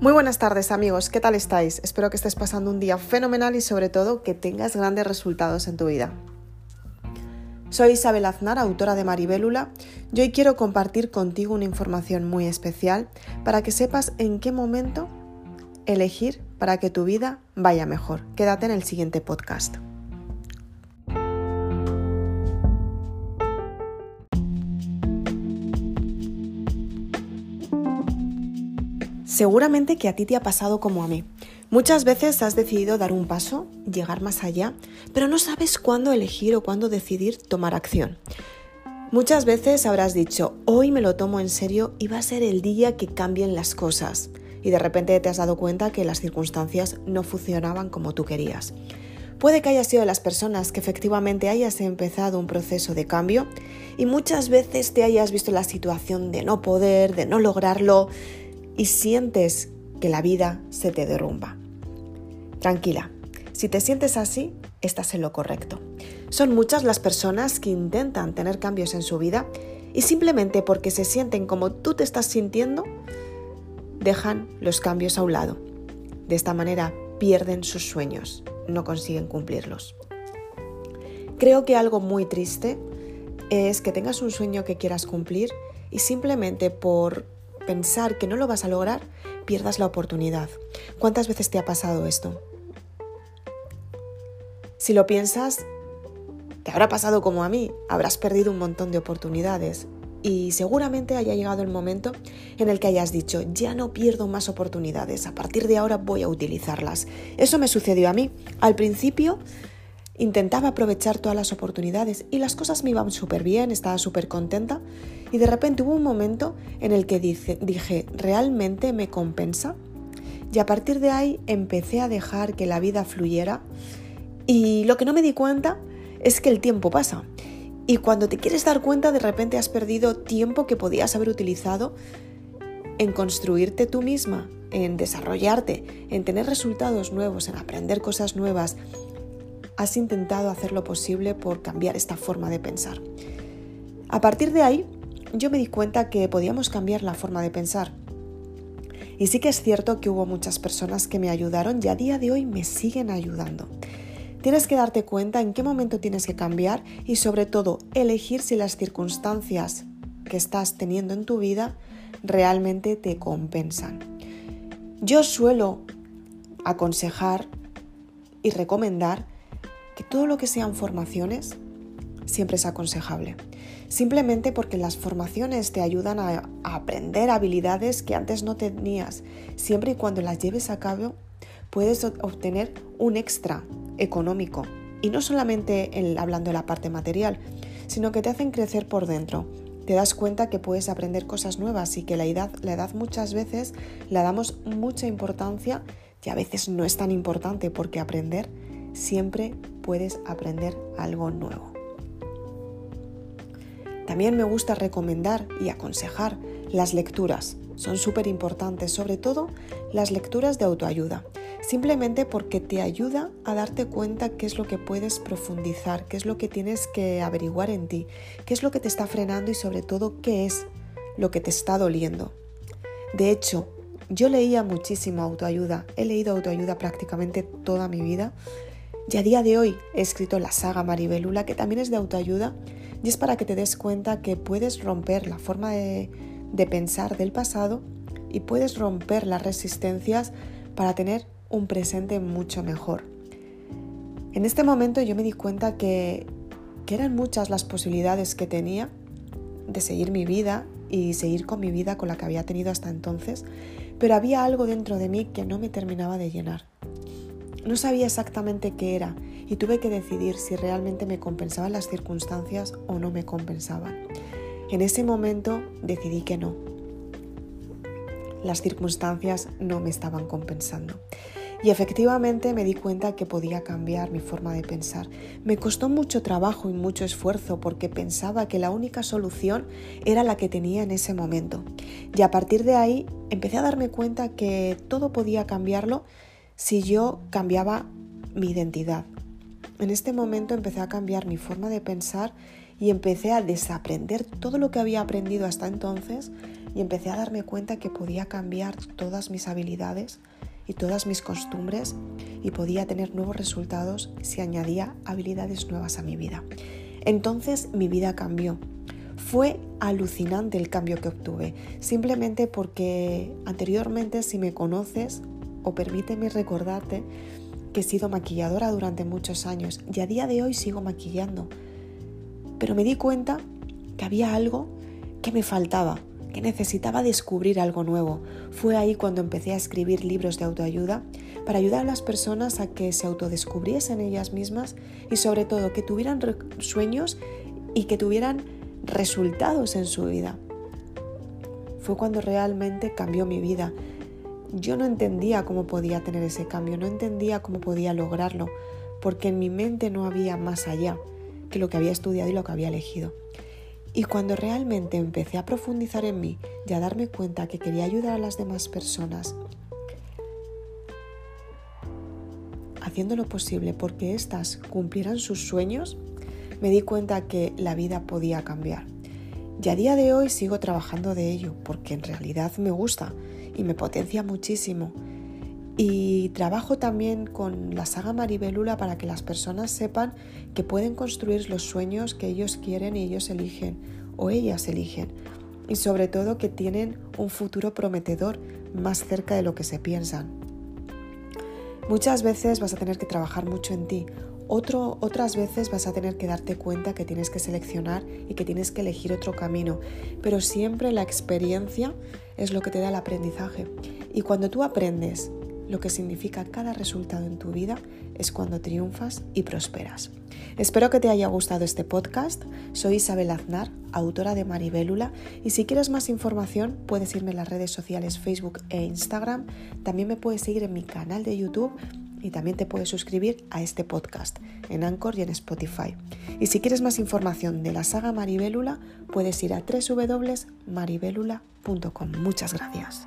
Muy buenas tardes amigos, ¿qué tal estáis? Espero que estés pasando un día fenomenal y sobre todo que tengas grandes resultados en tu vida. Soy Isabel Aznar, autora de Maribélula, y hoy quiero compartir contigo una información muy especial para que sepas en qué momento elegir para que tu vida vaya mejor. Quédate en el siguiente podcast. Seguramente que a ti te ha pasado como a mí. Muchas veces has decidido dar un paso, llegar más allá, pero no sabes cuándo elegir o cuándo decidir tomar acción. Muchas veces habrás dicho, hoy me lo tomo en serio y va a ser el día que cambien las cosas. Y de repente te has dado cuenta que las circunstancias no funcionaban como tú querías. Puede que hayas sido de las personas que efectivamente hayas empezado un proceso de cambio y muchas veces te hayas visto en la situación de no poder, de no lograrlo y sientes que la vida se te derrumba. Tranquila, si te sientes así, estás en lo correcto. Son muchas las personas que intentan tener cambios en su vida y simplemente porque se sienten como tú te estás sintiendo, dejan los cambios a un lado. De esta manera pierden sus sueños, no consiguen cumplirlos. Creo que algo muy triste es que tengas un sueño que quieras cumplir y simplemente por pensar que no lo vas a lograr, pierdas la oportunidad. ¿Cuántas veces te ha pasado esto? Si lo piensas, te habrá pasado como a mí, habrás perdido un montón de oportunidades y seguramente haya llegado el momento en el que hayas dicho, ya no pierdo más oportunidades, a partir de ahora voy a utilizarlas. Eso me sucedió a mí. Al principio intentaba aprovechar todas las oportunidades y las cosas me iban súper bien, estaba súper contenta y de repente hubo un momento en el que dije, ¿realmente me compensa? Y a partir de ahí empecé a dejar que la vida fluyera y lo que no me di cuenta es que el tiempo pasa. Y cuando te quieres dar cuenta, de repente has perdido tiempo que podías haber utilizado en construirte tú misma, en desarrollarte, en tener resultados nuevos, en aprender cosas nuevas, has intentado hacer lo posible por cambiar esta forma de pensar. A partir de ahí, yo me di cuenta que podíamos cambiar la forma de pensar. Y sí que es cierto que hubo muchas personas que me ayudaron y a día de hoy me siguen ayudando. Tienes que darte cuenta en qué momento tienes que cambiar y sobre todo elegir si las circunstancias que estás teniendo en tu vida realmente te compensan. Yo suelo aconsejar y recomendar todo lo que sean formaciones siempre es aconsejable. Simplemente porque las formaciones te ayudan a, aprender habilidades que antes no tenías. Siempre y cuando las lleves a cabo, puedes obtener un extra económico. Y no solamente hablando de la parte material, sino que te hacen crecer por dentro. Te das cuenta que puedes aprender cosas nuevas y que la edad, la edad muchas veces la damos mucha importancia y a veces no es tan importante porque aprender siempre puedes aprender algo nuevo. También me gusta recomendar y aconsejar las lecturas. Son súper importantes, sobre todo las lecturas de autoayuda, simplemente porque te ayuda a darte cuenta qué es lo que puedes profundizar, qué es lo que tienes que averiguar en ti, qué es lo que te está frenando y sobre todo qué es lo que te está doliendo. De hecho, yo leía muchísimo autoayuda, he leído autoayuda prácticamente toda mi vida y a día de hoy he escrito la saga Maribelula, que también es de autoayuda, y es para que te des cuenta que puedes romper la forma de, pensar del pasado y puedes romper las resistencias para tener un presente mucho mejor. En este momento yo me di cuenta que, que eran muchas las posibilidades que tenía de seguir mi vida y seguir con mi vida con la que había tenido hasta entonces, pero había algo dentro de mí que no me terminaba de llenar. No sabía exactamente qué era y tuve que decidir si realmente me compensaban las circunstancias o no me compensaban. En ese momento decidí que no. Las circunstancias no me estaban compensando. Y efectivamente me di cuenta que podía cambiar mi forma de pensar. Me costó mucho trabajo y mucho esfuerzo porque pensaba que la única solución era la que tenía en ese momento. Y a partir de ahí empecé a darme cuenta que todo podía cambiarlo si yo cambiaba mi identidad. En este momento empecé a cambiar mi forma de pensar y empecé a desaprender todo lo que había aprendido hasta entonces y empecé a darme cuenta que podía cambiar todas mis habilidades y todas mis costumbres y podía tener nuevos resultados si añadía habilidades nuevas a mi vida. Entonces mi vida cambió. Fue alucinante el cambio que obtuve, simplemente porque anteriormente si me conoces o permíteme recordarte que he sido maquilladora durante muchos años y a día de hoy sigo maquillando. Pero me di cuenta que había algo que me faltaba, que necesitaba descubrir algo nuevo. Fue ahí cuando empecé a escribir libros de autoayuda para ayudar a las personas a que se autodescubriesen ellas mismas y sobre todo que tuvieran sueños y que tuvieran resultados en su vida. Fue cuando realmente cambió mi vida. Yo no entendía cómo podía tener ese cambio, no entendía cómo podía lograrlo, porque en mi mente no había más allá que lo que había estudiado y lo que había elegido. Y cuando realmente empecé a profundizar en mí y a darme cuenta que quería ayudar a las demás personas, haciendo lo posible porque éstas cumplieran sus sueños, me di cuenta que la vida podía cambiar. Y a día de hoy sigo trabajando de ello porque en realidad me gusta y me potencia muchísimo. Y trabajo también con la saga Maribelula para que las personas sepan que pueden construir los sueños que ellos quieren y ellos eligen o ellas eligen. Y sobre todo que tienen un futuro prometedor más cerca de lo que se piensan. Muchas veces vas a tener que trabajar mucho en ti. Otro, otras veces vas a tener que darte cuenta que tienes que seleccionar y que tienes que elegir otro camino. Pero siempre la experiencia es lo que te da el aprendizaje. Y cuando tú aprendes lo que significa cada resultado en tu vida es cuando triunfas y prosperas. Espero que te haya gustado este podcast. Soy Isabel Aznar, autora de Maribélula, y si quieres más información puedes irme en las redes sociales Facebook e Instagram. También me puedes seguir en mi canal de YouTube y también te puedes suscribir a este podcast en Anchor y en Spotify. Y si quieres más información de la saga Maribélula, puedes ir a www.maribelula.com. Muchas gracias.